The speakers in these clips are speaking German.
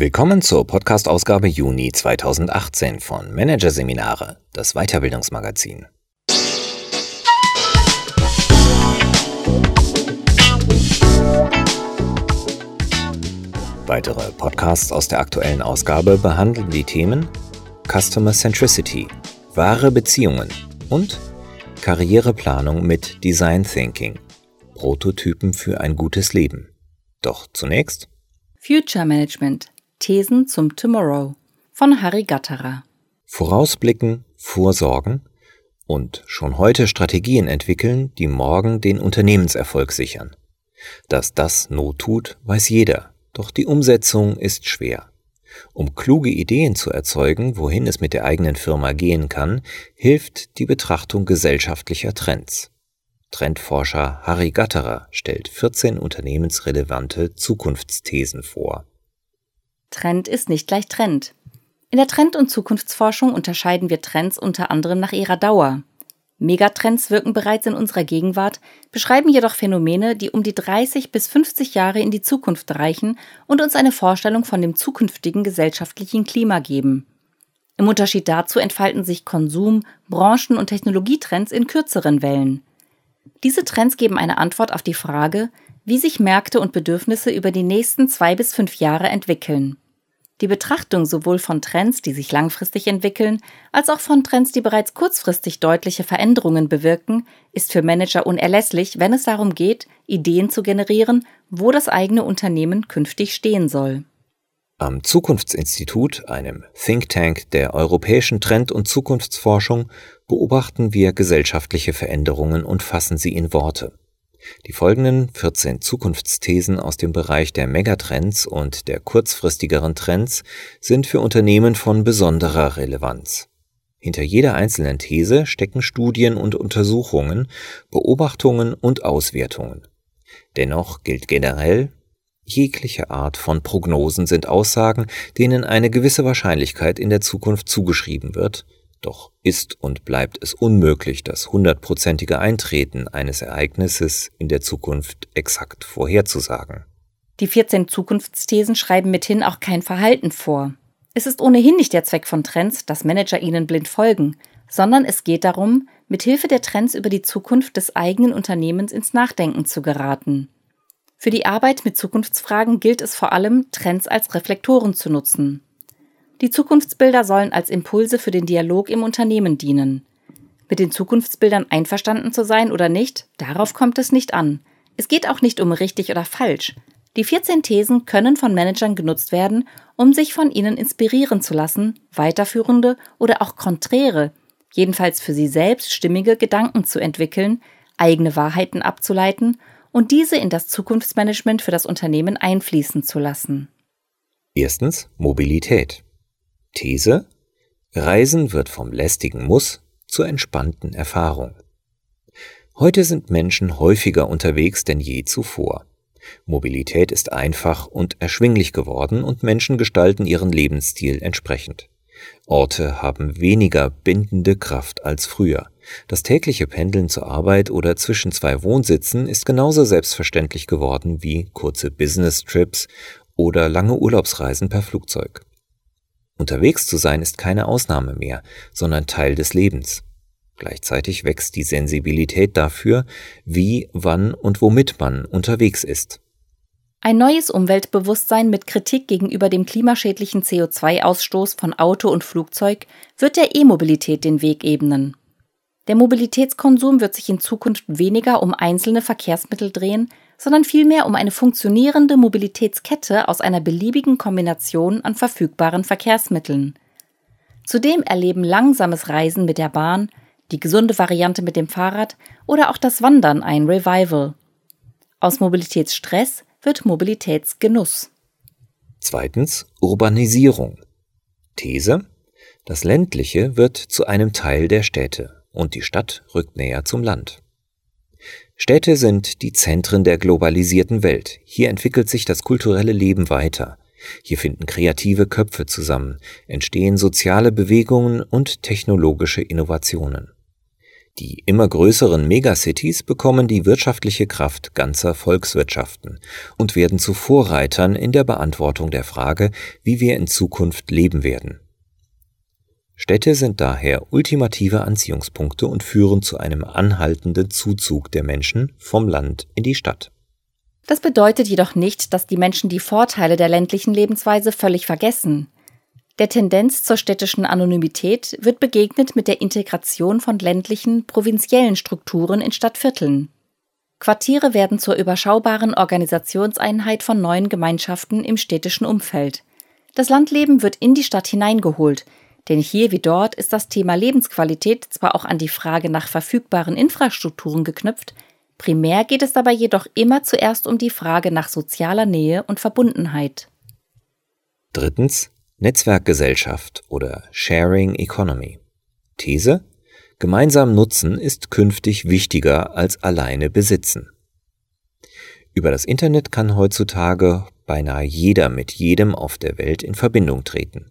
Willkommen zur Podcast-Ausgabe Juni 2018 von Managerseminare, das Weiterbildungsmagazin. Weitere Podcasts aus der aktuellen Ausgabe behandeln die Themen Customer Centricity, wahre Beziehungen und Karriereplanung mit Design Thinking, Prototypen für ein gutes Leben. Doch zunächst Future Management Thesen zum Tomorrow von Harry Gatterer. Vorausblicken, vorsorgen und schon heute Strategien entwickeln, die morgen den Unternehmenserfolg sichern. Dass das Not tut, weiß jeder, doch die Umsetzung ist schwer. Um kluge Ideen zu erzeugen, wohin es mit der eigenen Firma gehen kann, hilft die Betrachtung gesellschaftlicher Trends. Trendforscher Harry Gatterer stellt 14 unternehmensrelevante Zukunftsthesen vor. Trend ist nicht gleich Trend. In der Trend- und Zukunftsforschung unterscheiden wir Trends unter anderem nach ihrer Dauer. Megatrends wirken bereits in unserer Gegenwart, beschreiben jedoch Phänomene, die um die 30 bis 50 Jahre in die Zukunft reichen und uns eine Vorstellung von dem zukünftigen gesellschaftlichen Klima geben. Im Unterschied dazu entfalten sich Konsum-, Branchen- und Technologietrends in kürzeren Wellen. Diese Trends geben eine Antwort auf die Frage, wie sich Märkte und Bedürfnisse über die nächsten zwei bis fünf Jahre entwickeln. Die Betrachtung sowohl von Trends, die sich langfristig entwickeln, als auch von Trends, die bereits kurzfristig deutliche Veränderungen bewirken, ist für Manager unerlässlich, wenn es darum geht, Ideen zu generieren, wo das eigene Unternehmen künftig stehen soll. Am Zukunftsinstitut, einem Think Tank der europäischen Trend- und Zukunftsforschung, beobachten wir gesellschaftliche Veränderungen und fassen sie in Worte. Die folgenden 14 Zukunftsthesen aus dem Bereich der Megatrends und der kurzfristigeren Trends sind für Unternehmen von besonderer Relevanz. Hinter jeder einzelnen These stecken Studien und Untersuchungen, Beobachtungen und Auswertungen. Dennoch gilt generell, jegliche Art von Prognosen sind Aussagen, denen eine gewisse Wahrscheinlichkeit in der Zukunft zugeschrieben wird, doch ist und bleibt es unmöglich, das hundertprozentige Eintreten eines Ereignisses in der Zukunft exakt vorherzusagen. Die 14 Zukunftsthesen schreiben mithin auch kein Verhalten vor. Es ist ohnehin nicht der Zweck von Trends, dass Manager ihnen blind folgen, sondern es geht darum, mit Hilfe der Trends über die Zukunft des eigenen Unternehmens ins Nachdenken zu geraten. Für die Arbeit mit Zukunftsfragen gilt es vor allem, Trends als Reflektoren zu nutzen. Die Zukunftsbilder sollen als Impulse für den Dialog im Unternehmen dienen. Mit den Zukunftsbildern einverstanden zu sein oder nicht, darauf kommt es nicht an. Es geht auch nicht um richtig oder falsch. Die 14 Thesen können von Managern genutzt werden, um sich von ihnen inspirieren zu lassen, weiterführende oder auch konträre, jedenfalls für sie selbst stimmige Gedanken zu entwickeln, eigene Wahrheiten abzuleiten und diese in das Zukunftsmanagement für das Unternehmen einfließen zu lassen. Erstens Mobilität. These Reisen wird vom lästigen Muss zur entspannten Erfahrung. Heute sind Menschen häufiger unterwegs denn je zuvor. Mobilität ist einfach und erschwinglich geworden und Menschen gestalten ihren Lebensstil entsprechend. Orte haben weniger bindende Kraft als früher. Das tägliche Pendeln zur Arbeit oder zwischen zwei Wohnsitzen ist genauso selbstverständlich geworden wie kurze Business-Trips oder lange Urlaubsreisen per Flugzeug. Unterwegs zu sein ist keine Ausnahme mehr, sondern Teil des Lebens. Gleichzeitig wächst die Sensibilität dafür, wie, wann und womit man unterwegs ist. Ein neues Umweltbewusstsein mit Kritik gegenüber dem klimaschädlichen CO2-Ausstoß von Auto und Flugzeug wird der E-Mobilität den Weg ebnen. Der Mobilitätskonsum wird sich in Zukunft weniger um einzelne Verkehrsmittel drehen, sondern vielmehr um eine funktionierende Mobilitätskette aus einer beliebigen Kombination an verfügbaren Verkehrsmitteln. Zudem erleben langsames Reisen mit der Bahn, die gesunde Variante mit dem Fahrrad oder auch das Wandern ein Revival. Aus Mobilitätsstress wird Mobilitätsgenuss. Zweitens Urbanisierung. These Das ländliche wird zu einem Teil der Städte und die Stadt rückt näher zum Land. Städte sind die Zentren der globalisierten Welt. Hier entwickelt sich das kulturelle Leben weiter. Hier finden kreative Köpfe zusammen, entstehen soziale Bewegungen und technologische Innovationen. Die immer größeren Megacities bekommen die wirtschaftliche Kraft ganzer Volkswirtschaften und werden zu Vorreitern in der Beantwortung der Frage, wie wir in Zukunft leben werden. Städte sind daher ultimative Anziehungspunkte und führen zu einem anhaltenden Zuzug der Menschen vom Land in die Stadt. Das bedeutet jedoch nicht, dass die Menschen die Vorteile der ländlichen Lebensweise völlig vergessen. Der Tendenz zur städtischen Anonymität wird begegnet mit der Integration von ländlichen, provinziellen Strukturen in Stadtvierteln. Quartiere werden zur überschaubaren Organisationseinheit von neuen Gemeinschaften im städtischen Umfeld. Das Landleben wird in die Stadt hineingeholt, denn hier wie dort ist das Thema Lebensqualität zwar auch an die Frage nach verfügbaren Infrastrukturen geknüpft, primär geht es dabei jedoch immer zuerst um die Frage nach sozialer Nähe und Verbundenheit. Drittens Netzwerkgesellschaft oder Sharing Economy. These Gemeinsam Nutzen ist künftig wichtiger als alleine Besitzen. Über das Internet kann heutzutage beinahe jeder mit jedem auf der Welt in Verbindung treten.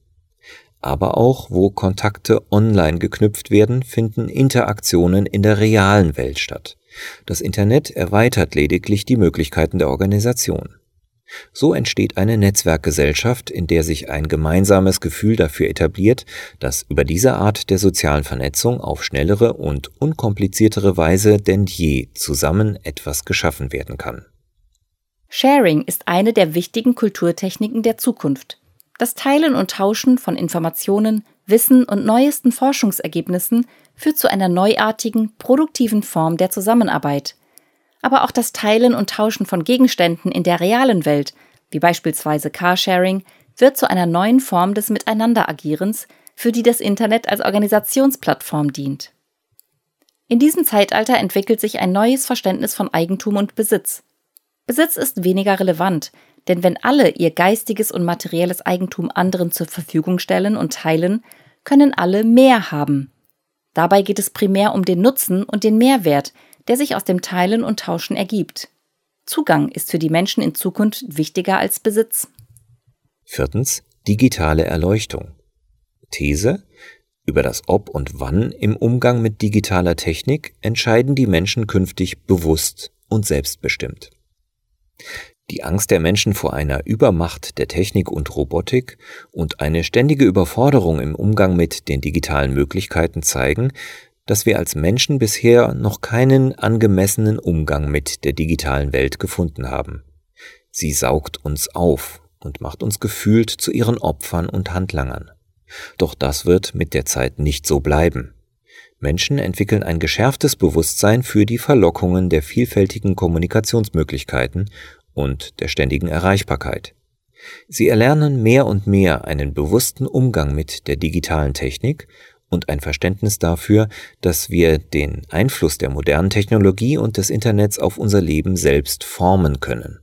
Aber auch wo Kontakte online geknüpft werden, finden Interaktionen in der realen Welt statt. Das Internet erweitert lediglich die Möglichkeiten der Organisation. So entsteht eine Netzwerkgesellschaft, in der sich ein gemeinsames Gefühl dafür etabliert, dass über diese Art der sozialen Vernetzung auf schnellere und unkompliziertere Weise denn je zusammen etwas geschaffen werden kann. Sharing ist eine der wichtigen Kulturtechniken der Zukunft. Das Teilen und Tauschen von Informationen, Wissen und neuesten Forschungsergebnissen führt zu einer neuartigen, produktiven Form der Zusammenarbeit – aber auch das Teilen und Tauschen von Gegenständen in der realen Welt, wie beispielsweise Carsharing, wird zu einer neuen Form des Miteinanderagierens, für die das Internet als Organisationsplattform dient. In diesem Zeitalter entwickelt sich ein neues Verständnis von Eigentum und Besitz. Besitz ist weniger relevant, denn wenn alle ihr geistiges und materielles Eigentum anderen zur Verfügung stellen und teilen, können alle mehr haben. Dabei geht es primär um den Nutzen und den Mehrwert, der sich aus dem Teilen und Tauschen ergibt. Zugang ist für die Menschen in Zukunft wichtiger als Besitz. Viertens. Digitale Erleuchtung. These. Über das Ob und Wann im Umgang mit digitaler Technik entscheiden die Menschen künftig bewusst und selbstbestimmt. Die Angst der Menschen vor einer Übermacht der Technik und Robotik und eine ständige Überforderung im Umgang mit den digitalen Möglichkeiten zeigen, dass wir als Menschen bisher noch keinen angemessenen Umgang mit der digitalen Welt gefunden haben. Sie saugt uns auf und macht uns gefühlt zu ihren Opfern und Handlangern. Doch das wird mit der Zeit nicht so bleiben. Menschen entwickeln ein geschärftes Bewusstsein für die Verlockungen der vielfältigen Kommunikationsmöglichkeiten und der ständigen Erreichbarkeit. Sie erlernen mehr und mehr einen bewussten Umgang mit der digitalen Technik und ein Verständnis dafür, dass wir den Einfluss der modernen Technologie und des Internets auf unser Leben selbst formen können.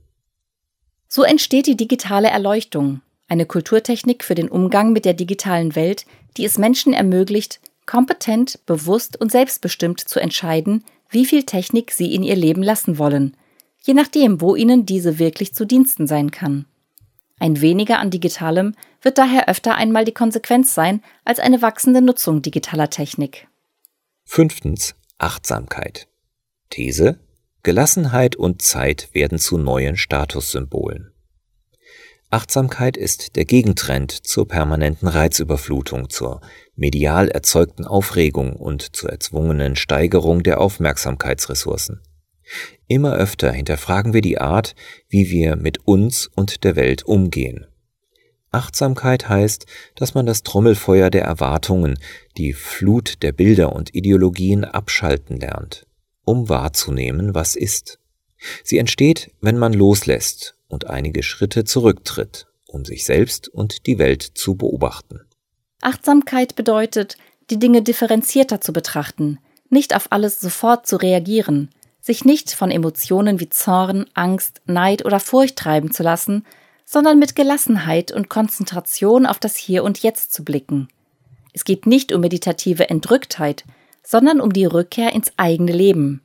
So entsteht die digitale Erleuchtung, eine Kulturtechnik für den Umgang mit der digitalen Welt, die es Menschen ermöglicht, kompetent, bewusst und selbstbestimmt zu entscheiden, wie viel Technik sie in ihr Leben lassen wollen, je nachdem, wo ihnen diese wirklich zu Diensten sein kann. Ein weniger an Digitalem wird daher öfter einmal die Konsequenz sein als eine wachsende Nutzung digitaler Technik. Fünftens. Achtsamkeit. These. Gelassenheit und Zeit werden zu neuen Statussymbolen. Achtsamkeit ist der Gegentrend zur permanenten Reizüberflutung, zur medial erzeugten Aufregung und zur erzwungenen Steigerung der Aufmerksamkeitsressourcen. Immer öfter hinterfragen wir die Art, wie wir mit uns und der Welt umgehen. Achtsamkeit heißt, dass man das Trommelfeuer der Erwartungen, die Flut der Bilder und Ideologien abschalten lernt, um wahrzunehmen, was ist. Sie entsteht, wenn man loslässt und einige Schritte zurücktritt, um sich selbst und die Welt zu beobachten. Achtsamkeit bedeutet, die Dinge differenzierter zu betrachten, nicht auf alles sofort zu reagieren, sich nicht von Emotionen wie Zorn, Angst, Neid oder Furcht treiben zu lassen, sondern mit Gelassenheit und Konzentration auf das Hier und Jetzt zu blicken. Es geht nicht um meditative Entrücktheit, sondern um die Rückkehr ins eigene Leben.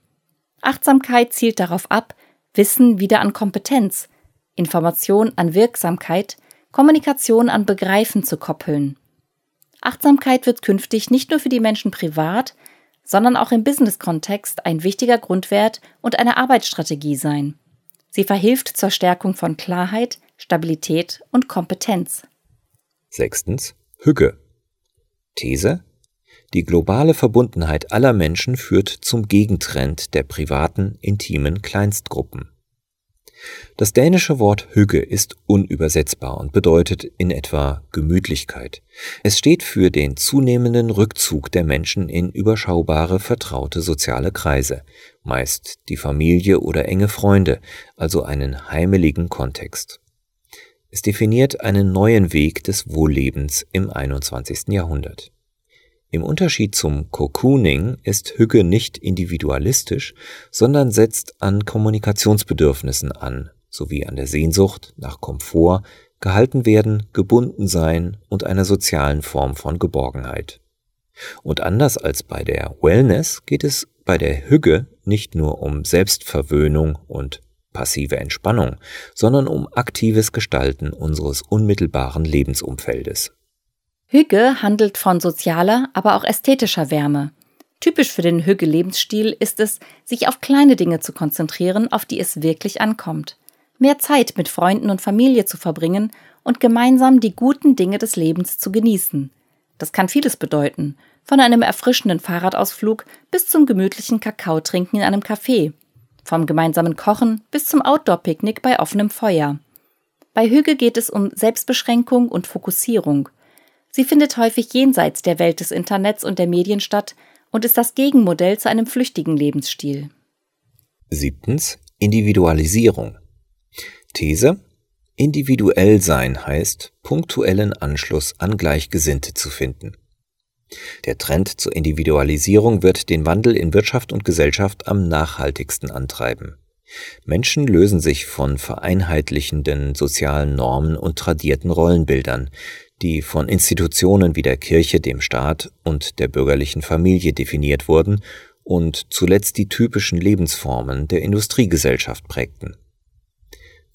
Achtsamkeit zielt darauf ab, Wissen wieder an Kompetenz, Information an Wirksamkeit, Kommunikation an Begreifen zu koppeln. Achtsamkeit wird künftig nicht nur für die Menschen privat, sondern auch im Business-Kontext ein wichtiger Grundwert und eine Arbeitsstrategie sein. Sie verhilft zur Stärkung von Klarheit, Stabilität und Kompetenz. Sechstens. Hügge. These. Die globale Verbundenheit aller Menschen führt zum Gegentrend der privaten, intimen Kleinstgruppen. Das dänische Wort Hügge ist unübersetzbar und bedeutet in etwa Gemütlichkeit. Es steht für den zunehmenden Rückzug der Menschen in überschaubare, vertraute soziale Kreise, meist die Familie oder enge Freunde, also einen heimeligen Kontext. Es definiert einen neuen Weg des Wohllebens im 21. Jahrhundert. Im Unterschied zum Cocooning ist Hügge nicht individualistisch, sondern setzt an Kommunikationsbedürfnissen an, sowie an der Sehnsucht nach Komfort, gehalten werden, gebunden sein und einer sozialen Form von Geborgenheit. Und anders als bei der Wellness geht es bei der Hügge nicht nur um Selbstverwöhnung und passive Entspannung, sondern um aktives Gestalten unseres unmittelbaren Lebensumfeldes. Hügge handelt von sozialer, aber auch ästhetischer Wärme. Typisch für den Hügge-Lebensstil ist es, sich auf kleine Dinge zu konzentrieren, auf die es wirklich ankommt. Mehr Zeit mit Freunden und Familie zu verbringen und gemeinsam die guten Dinge des Lebens zu genießen. Das kann vieles bedeuten, von einem erfrischenden Fahrradausflug bis zum gemütlichen Kakaotrinken in einem Café, vom gemeinsamen Kochen bis zum Outdoor-Picknick bei offenem Feuer. Bei Hügge geht es um Selbstbeschränkung und Fokussierung – Sie findet häufig jenseits der Welt des Internets und der Medien statt und ist das Gegenmodell zu einem flüchtigen Lebensstil. Siebtens. Individualisierung. These. Individuell sein heißt, punktuellen Anschluss an Gleichgesinnte zu finden. Der Trend zur Individualisierung wird den Wandel in Wirtschaft und Gesellschaft am nachhaltigsten antreiben. Menschen lösen sich von vereinheitlichenden sozialen Normen und tradierten Rollenbildern, die von Institutionen wie der Kirche, dem Staat und der bürgerlichen Familie definiert wurden und zuletzt die typischen Lebensformen der Industriegesellschaft prägten.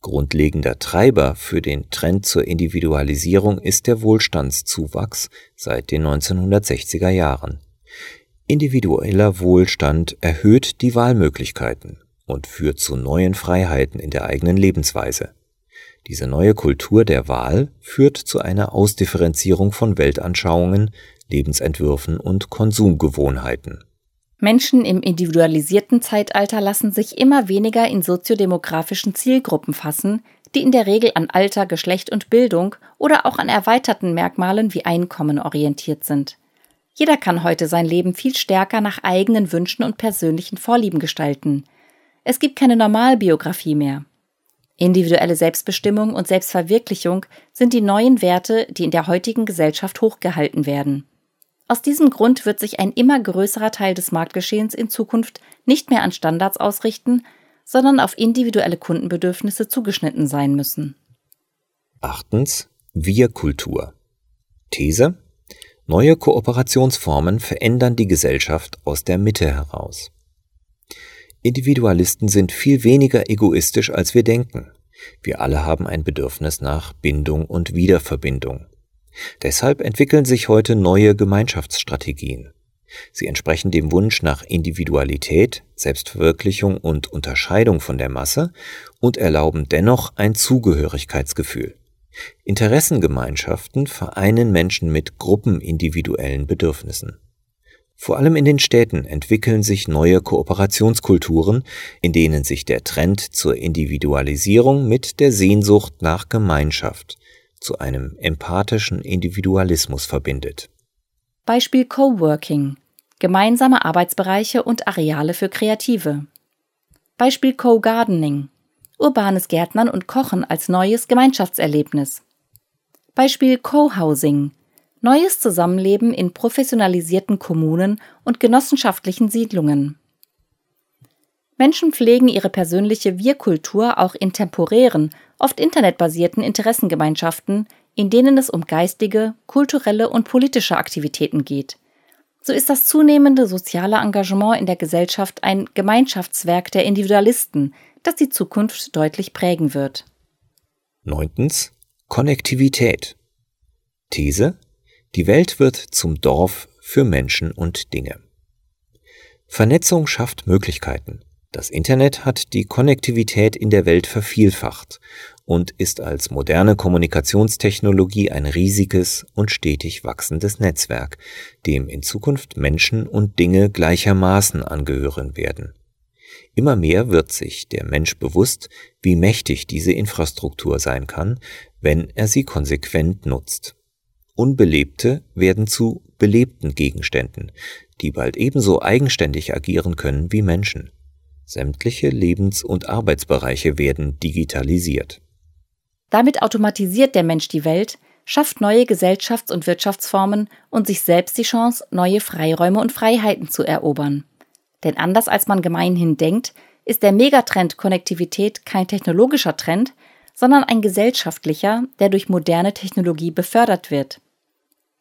Grundlegender Treiber für den Trend zur Individualisierung ist der Wohlstandszuwachs seit den 1960er Jahren. Individueller Wohlstand erhöht die Wahlmöglichkeiten und führt zu neuen Freiheiten in der eigenen Lebensweise. Diese neue Kultur der Wahl führt zu einer Ausdifferenzierung von Weltanschauungen, Lebensentwürfen und Konsumgewohnheiten. Menschen im individualisierten Zeitalter lassen sich immer weniger in soziodemografischen Zielgruppen fassen, die in der Regel an Alter, Geschlecht und Bildung oder auch an erweiterten Merkmalen wie Einkommen orientiert sind. Jeder kann heute sein Leben viel stärker nach eigenen Wünschen und persönlichen Vorlieben gestalten. Es gibt keine Normalbiografie mehr. Individuelle Selbstbestimmung und Selbstverwirklichung sind die neuen Werte, die in der heutigen Gesellschaft hochgehalten werden. Aus diesem Grund wird sich ein immer größerer Teil des Marktgeschehens in Zukunft nicht mehr an Standards ausrichten, sondern auf individuelle Kundenbedürfnisse zugeschnitten sein müssen. Achtens. Wir-Kultur. These. Neue Kooperationsformen verändern die Gesellschaft aus der Mitte heraus. Individualisten sind viel weniger egoistisch, als wir denken. Wir alle haben ein Bedürfnis nach Bindung und Wiederverbindung. Deshalb entwickeln sich heute neue Gemeinschaftsstrategien. Sie entsprechen dem Wunsch nach Individualität, Selbstverwirklichung und Unterscheidung von der Masse und erlauben dennoch ein Zugehörigkeitsgefühl. Interessengemeinschaften vereinen Menschen mit gruppenindividuellen Bedürfnissen. Vor allem in den Städten entwickeln sich neue Kooperationskulturen, in denen sich der Trend zur Individualisierung mit der Sehnsucht nach Gemeinschaft zu einem empathischen Individualismus verbindet. Beispiel Coworking gemeinsame Arbeitsbereiche und Areale für Kreative. Beispiel Co-Gardening urbanes Gärtnern und Kochen als neues Gemeinschaftserlebnis. Beispiel Co-Housing Neues Zusammenleben in professionalisierten Kommunen und genossenschaftlichen Siedlungen. Menschen pflegen ihre persönliche Wir-Kultur auch in temporären, oft internetbasierten Interessengemeinschaften, in denen es um geistige, kulturelle und politische Aktivitäten geht. So ist das zunehmende soziale Engagement in der Gesellschaft ein Gemeinschaftswerk der Individualisten, das die Zukunft deutlich prägen wird. Neuntens. Konnektivität. These die Welt wird zum Dorf für Menschen und Dinge. Vernetzung schafft Möglichkeiten. Das Internet hat die Konnektivität in der Welt vervielfacht und ist als moderne Kommunikationstechnologie ein riesiges und stetig wachsendes Netzwerk, dem in Zukunft Menschen und Dinge gleichermaßen angehören werden. Immer mehr wird sich der Mensch bewusst, wie mächtig diese Infrastruktur sein kann, wenn er sie konsequent nutzt. Unbelebte werden zu belebten Gegenständen, die bald ebenso eigenständig agieren können wie Menschen. Sämtliche Lebens- und Arbeitsbereiche werden digitalisiert. Damit automatisiert der Mensch die Welt, schafft neue Gesellschafts- und Wirtschaftsformen und sich selbst die Chance, neue Freiräume und Freiheiten zu erobern. Denn anders als man gemeinhin denkt, ist der Megatrend Konnektivität kein technologischer Trend, sondern ein gesellschaftlicher, der durch moderne Technologie befördert wird.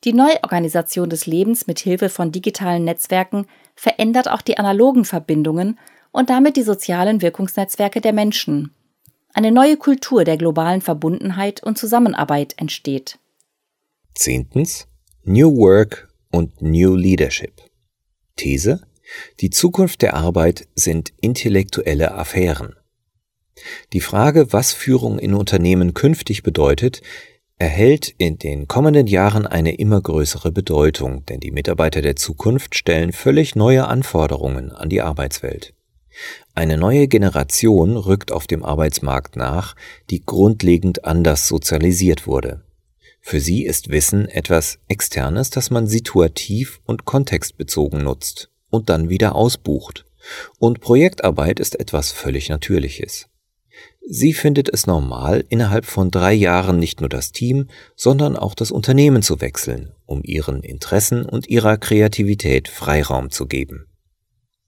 Die Neuorganisation des Lebens mit Hilfe von digitalen Netzwerken verändert auch die analogen Verbindungen und damit die sozialen Wirkungsnetzwerke der Menschen. Eine neue Kultur der globalen Verbundenheit und Zusammenarbeit entsteht. Zehntens. New Work und New Leadership. These. Die Zukunft der Arbeit sind intellektuelle Affären. Die Frage, was Führung in Unternehmen künftig bedeutet, erhält in den kommenden Jahren eine immer größere Bedeutung, denn die Mitarbeiter der Zukunft stellen völlig neue Anforderungen an die Arbeitswelt. Eine neue Generation rückt auf dem Arbeitsmarkt nach, die grundlegend anders sozialisiert wurde. Für sie ist Wissen etwas Externes, das man situativ und kontextbezogen nutzt und dann wieder ausbucht. Und Projektarbeit ist etwas völlig Natürliches. Sie findet es normal, innerhalb von drei Jahren nicht nur das Team, sondern auch das Unternehmen zu wechseln, um ihren Interessen und ihrer Kreativität Freiraum zu geben.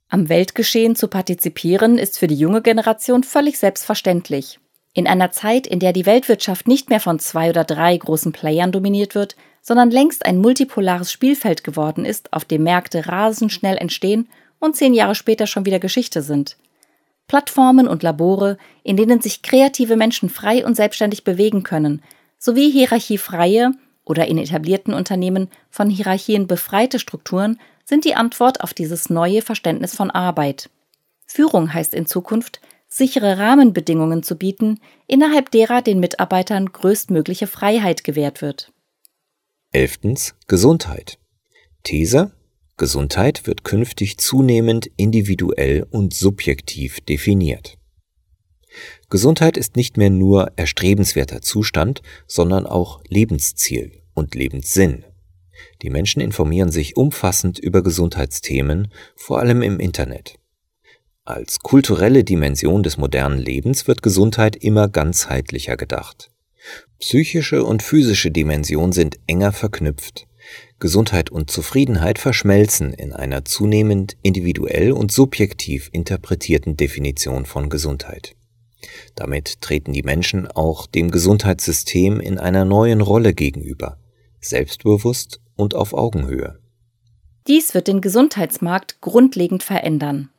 Am Weltgeschehen zu partizipieren ist für die junge Generation völlig selbstverständlich. In einer Zeit, in der die Weltwirtschaft nicht mehr von zwei oder drei großen Playern dominiert wird, sondern längst ein multipolares Spielfeld geworden ist, auf dem Märkte rasend schnell entstehen und zehn Jahre später schon wieder Geschichte sind. Plattformen und Labore, in denen sich kreative Menschen frei und selbstständig bewegen können, sowie hierarchiefreie oder in etablierten Unternehmen von Hierarchien befreite Strukturen sind die Antwort auf dieses neue Verständnis von Arbeit. Führung heißt in Zukunft, sichere Rahmenbedingungen zu bieten, innerhalb derer den Mitarbeitern größtmögliche Freiheit gewährt wird. Elftens Gesundheit. These Gesundheit wird künftig zunehmend individuell und subjektiv definiert. Gesundheit ist nicht mehr nur erstrebenswerter Zustand, sondern auch Lebensziel und Lebenssinn. Die Menschen informieren sich umfassend über Gesundheitsthemen, vor allem im Internet. Als kulturelle Dimension des modernen Lebens wird Gesundheit immer ganzheitlicher gedacht. Psychische und physische Dimension sind enger verknüpft. Gesundheit und Zufriedenheit verschmelzen in einer zunehmend individuell und subjektiv interpretierten Definition von Gesundheit. Damit treten die Menschen auch dem Gesundheitssystem in einer neuen Rolle gegenüber, selbstbewusst und auf Augenhöhe. Dies wird den Gesundheitsmarkt grundlegend verändern.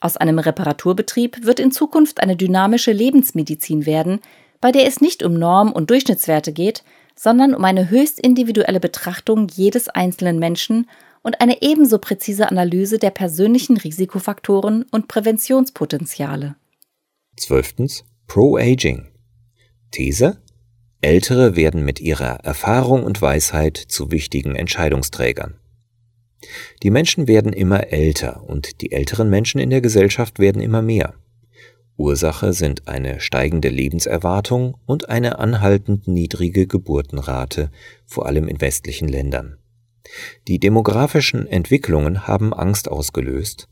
Aus einem Reparaturbetrieb wird in Zukunft eine dynamische Lebensmedizin werden, bei der es nicht um Norm- und Durchschnittswerte geht, sondern um eine höchst individuelle Betrachtung jedes einzelnen Menschen und eine ebenso präzise Analyse der persönlichen Risikofaktoren und Präventionspotenziale. Zwölftens Pro-Aging. These Ältere werden mit ihrer Erfahrung und Weisheit zu wichtigen Entscheidungsträgern. Die Menschen werden immer älter und die älteren Menschen in der Gesellschaft werden immer mehr. Ursache sind eine steigende Lebenserwartung und eine anhaltend niedrige Geburtenrate, vor allem in westlichen Ländern. Die demografischen Entwicklungen haben Angst ausgelöst,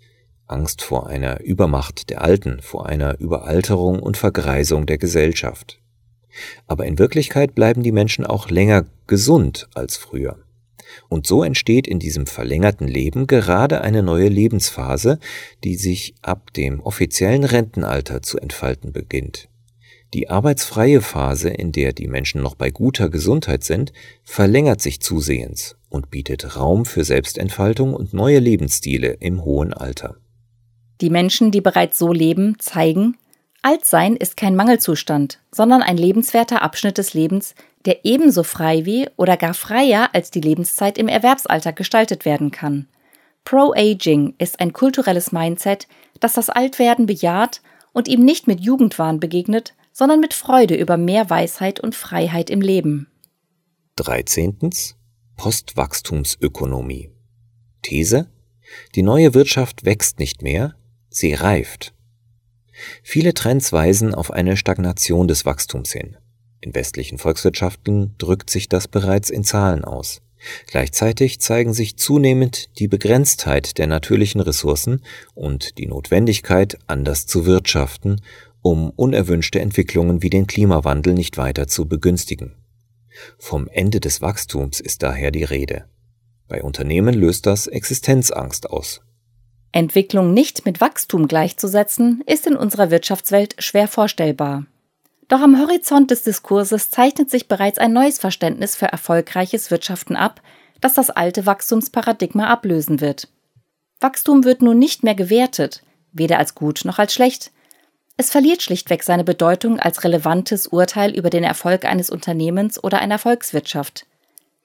Angst vor einer Übermacht der Alten, vor einer Überalterung und Vergreisung der Gesellschaft. Aber in Wirklichkeit bleiben die Menschen auch länger gesund als früher. Und so entsteht in diesem verlängerten Leben gerade eine neue Lebensphase, die sich ab dem offiziellen Rentenalter zu entfalten beginnt. Die arbeitsfreie Phase, in der die Menschen noch bei guter Gesundheit sind, verlängert sich zusehends und bietet Raum für Selbstentfaltung und neue Lebensstile im hohen Alter. Die Menschen, die bereits so leben, zeigen, Altsein ist kein Mangelzustand, sondern ein lebenswerter Abschnitt des Lebens, der ebenso frei wie oder gar freier als die Lebenszeit im Erwerbsalter gestaltet werden kann. Pro-Aging ist ein kulturelles Mindset, das das Altwerden bejaht und ihm nicht mit Jugendwahn begegnet, sondern mit Freude über mehr Weisheit und Freiheit im Leben. 13. Postwachstumsökonomie. These Die neue Wirtschaft wächst nicht mehr, sie reift. Viele Trends weisen auf eine Stagnation des Wachstums hin. In westlichen Volkswirtschaften drückt sich das bereits in Zahlen aus. Gleichzeitig zeigen sich zunehmend die Begrenztheit der natürlichen Ressourcen und die Notwendigkeit, anders zu wirtschaften, um unerwünschte Entwicklungen wie den Klimawandel nicht weiter zu begünstigen. Vom Ende des Wachstums ist daher die Rede. Bei Unternehmen löst das Existenzangst aus. Entwicklung nicht mit Wachstum gleichzusetzen, ist in unserer Wirtschaftswelt schwer vorstellbar. Doch am Horizont des Diskurses zeichnet sich bereits ein neues Verständnis für erfolgreiches Wirtschaften ab, das das alte Wachstumsparadigma ablösen wird. Wachstum wird nun nicht mehr gewertet, weder als gut noch als schlecht. Es verliert schlichtweg seine Bedeutung als relevantes Urteil über den Erfolg eines Unternehmens oder einer Volkswirtschaft.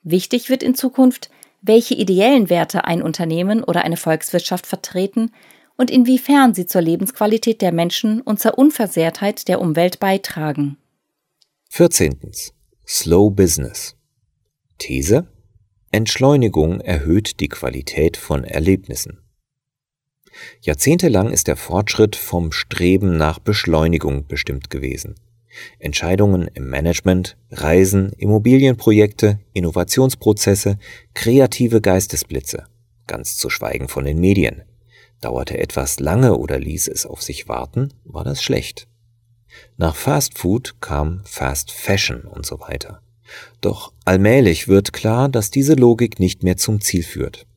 Wichtig wird in Zukunft, welche ideellen Werte ein Unternehmen oder eine Volkswirtschaft vertreten und inwiefern sie zur Lebensqualität der Menschen und zur Unversehrtheit der Umwelt beitragen. 14. Slow Business. These Entschleunigung erhöht die Qualität von Erlebnissen. Jahrzehntelang ist der Fortschritt vom Streben nach Beschleunigung bestimmt gewesen. Entscheidungen im Management, Reisen, Immobilienprojekte, Innovationsprozesse, kreative Geistesblitze, ganz zu schweigen von den Medien, Dauerte etwas lange oder ließ es auf sich warten, war das schlecht. Nach Fast Food kam Fast Fashion und so weiter. Doch allmählich wird klar, dass diese Logik nicht mehr zum Ziel führt.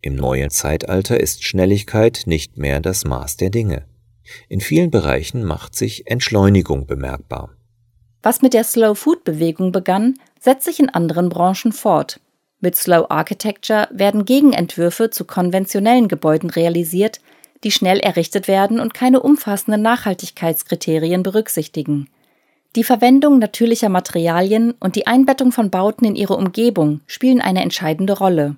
Im neuen Zeitalter ist Schnelligkeit nicht mehr das Maß der Dinge. In vielen Bereichen macht sich Entschleunigung bemerkbar. Was mit der Slow Food Bewegung begann, setzt sich in anderen Branchen fort. Mit Slow Architecture werden Gegenentwürfe zu konventionellen Gebäuden realisiert, die schnell errichtet werden und keine umfassenden Nachhaltigkeitskriterien berücksichtigen. Die Verwendung natürlicher Materialien und die Einbettung von Bauten in ihre Umgebung spielen eine entscheidende Rolle.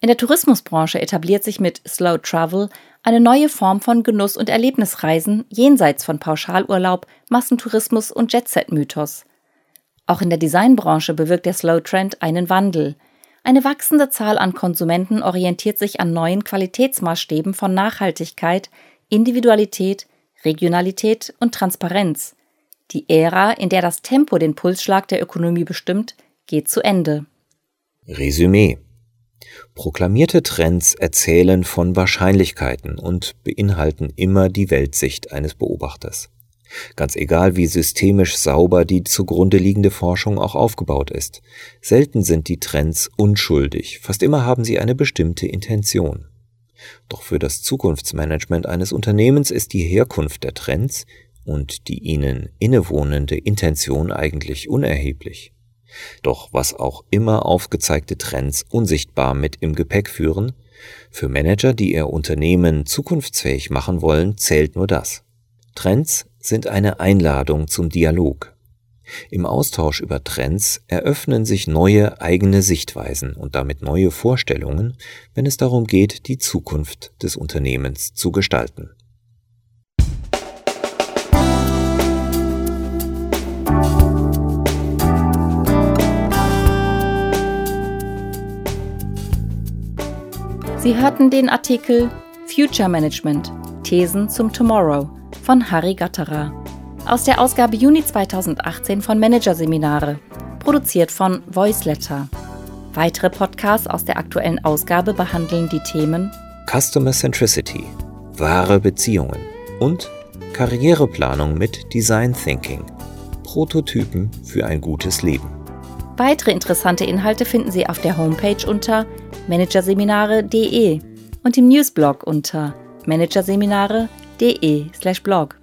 In der Tourismusbranche etabliert sich mit Slow Travel eine neue Form von Genuss- und Erlebnisreisen jenseits von Pauschalurlaub, Massentourismus und Jet-Set-Mythos. Auch in der Designbranche bewirkt der Slow Trend einen Wandel – eine wachsende Zahl an Konsumenten orientiert sich an neuen Qualitätsmaßstäben von Nachhaltigkeit, Individualität, Regionalität und Transparenz. Die Ära, in der das Tempo den Pulsschlag der Ökonomie bestimmt, geht zu Ende. Resümee Proklamierte Trends erzählen von Wahrscheinlichkeiten und beinhalten immer die Weltsicht eines Beobachters. Ganz egal, wie systemisch sauber die zugrunde liegende Forschung auch aufgebaut ist. Selten sind die Trends unschuldig, fast immer haben sie eine bestimmte Intention. Doch für das Zukunftsmanagement eines Unternehmens ist die Herkunft der Trends und die ihnen innewohnende Intention eigentlich unerheblich. Doch was auch immer aufgezeigte Trends unsichtbar mit im Gepäck führen, für Manager, die ihr Unternehmen zukunftsfähig machen wollen, zählt nur das. Trends sind eine Einladung zum Dialog. Im Austausch über Trends eröffnen sich neue eigene Sichtweisen und damit neue Vorstellungen, wenn es darum geht, die Zukunft des Unternehmens zu gestalten. Sie hörten den Artikel Future Management Thesen zum Tomorrow von Harry Gatterer. Aus der Ausgabe Juni 2018 von Managerseminare, produziert von Voiceletter. Weitere Podcasts aus der aktuellen Ausgabe behandeln die Themen Customer Centricity, wahre Beziehungen und Karriereplanung mit Design Thinking, Prototypen für ein gutes Leben. Weitere interessante Inhalte finden Sie auf der Homepage unter managerseminare.de und im Newsblog unter managerseminare.de de/blog.